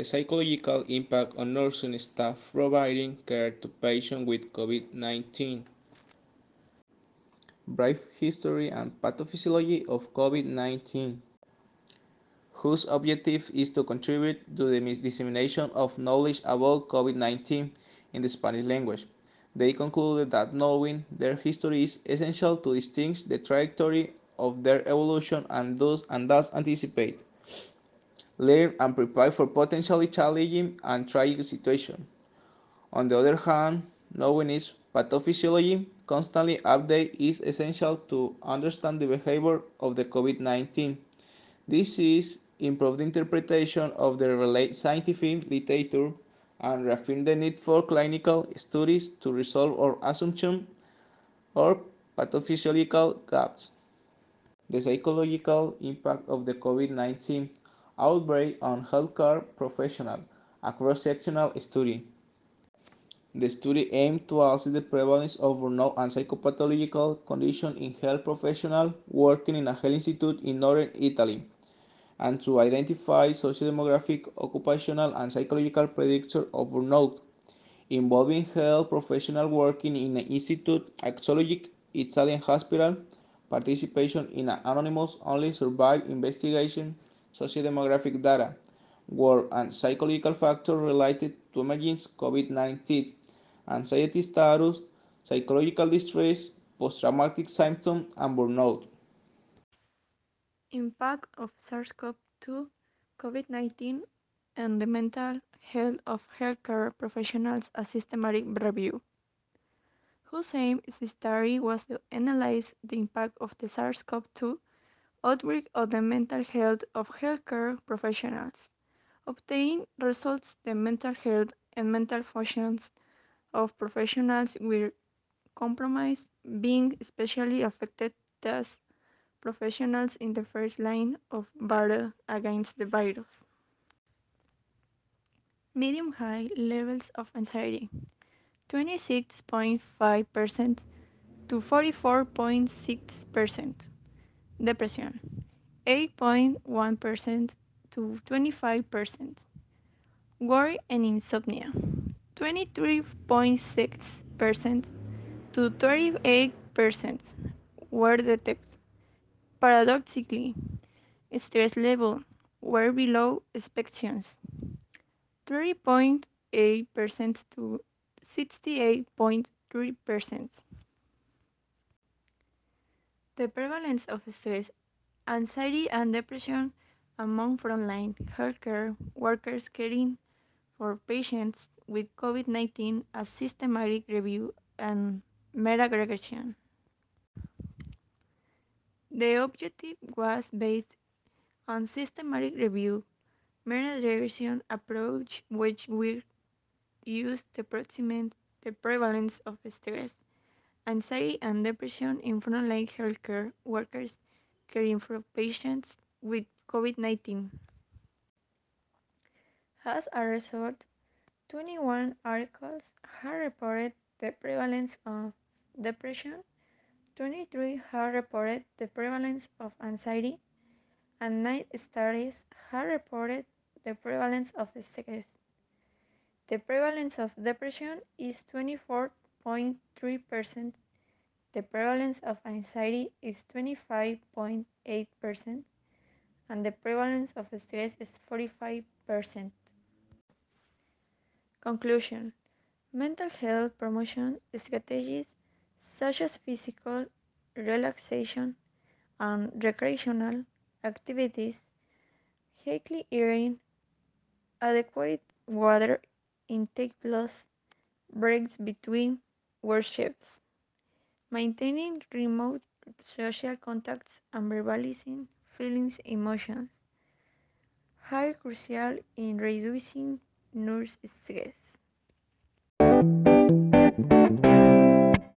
psychological impact on nursing staff providing care to patients with COVID 19. Brief history and pathophysiology of COVID 19, whose objective is to contribute to the dissemination of knowledge about COVID 19 in the Spanish language. They concluded that knowing their history is essential to distinguish the trajectory of their evolution and thus, and thus anticipate, learn, and prepare for potentially challenging and tragic situations. On the other hand, knowing its pathophysiology constantly update is essential to understand the behavior of the COVID-19 This is improved interpretation of the related scientific literature, and reaffirm the need for clinical studies to resolve or assumption or pathophysiological gaps. The psychological impact of the COVID-19 outbreak on healthcare professionals, a cross-sectional study. The study aimed to assess the prevalence of burnout and psychopathological conditions in health professionals working in a health institute in northern Italy, and to identify sociodemographic, occupational, and psychological predictors of burnout, involving health professionals working in an institute, axiologic Italian hospital, participation in an anonymous only survey investigation, sociodemographic data, work and psychological factors related to emerging COVID-19 anxiety status, psychological distress, post-traumatic symptoms, and burnout. Impact of SARS-CoV-2 COVID-19 and the mental health of healthcare professionals a systematic review, whose aim is study was to analyze the impact of the SARS-CoV-2 outbreak of the mental health of healthcare professionals, obtain results the mental health and mental functions of professionals were compromised, being especially affected as professionals in the first line of battle against the virus. Medium high levels of anxiety 26.5% to 44.6%. Depression 8.1% to 25%. Worry and insomnia 23.6% to 38% were detected. Paradoxically, stress level were below expectations 30.8% to 68.3%. The prevalence of stress, anxiety, and depression among frontline healthcare workers caring for patients with COVID-19 a systematic review and meta-aggregation. The objective was based on systematic review, meta-aggregation approach which we used to approximate the prevalence of stress, anxiety, and depression in frontline healthcare workers caring for patients with COVID-19. As a result, 21 articles have reported the prevalence of depression, 23 have reported the prevalence of anxiety, and 9 studies have reported the prevalence of the stress. The prevalence of depression is 24.3%, the prevalence of anxiety is 25.8%, and the prevalence of stress is 45%. Conclusion Mental health promotion strategies such as physical relaxation and recreational activities, healthy eating, adequate water intake plus breaks between work shifts, maintaining remote social contacts and verbalizing feelings emotions are crucial in reducing nurse stress.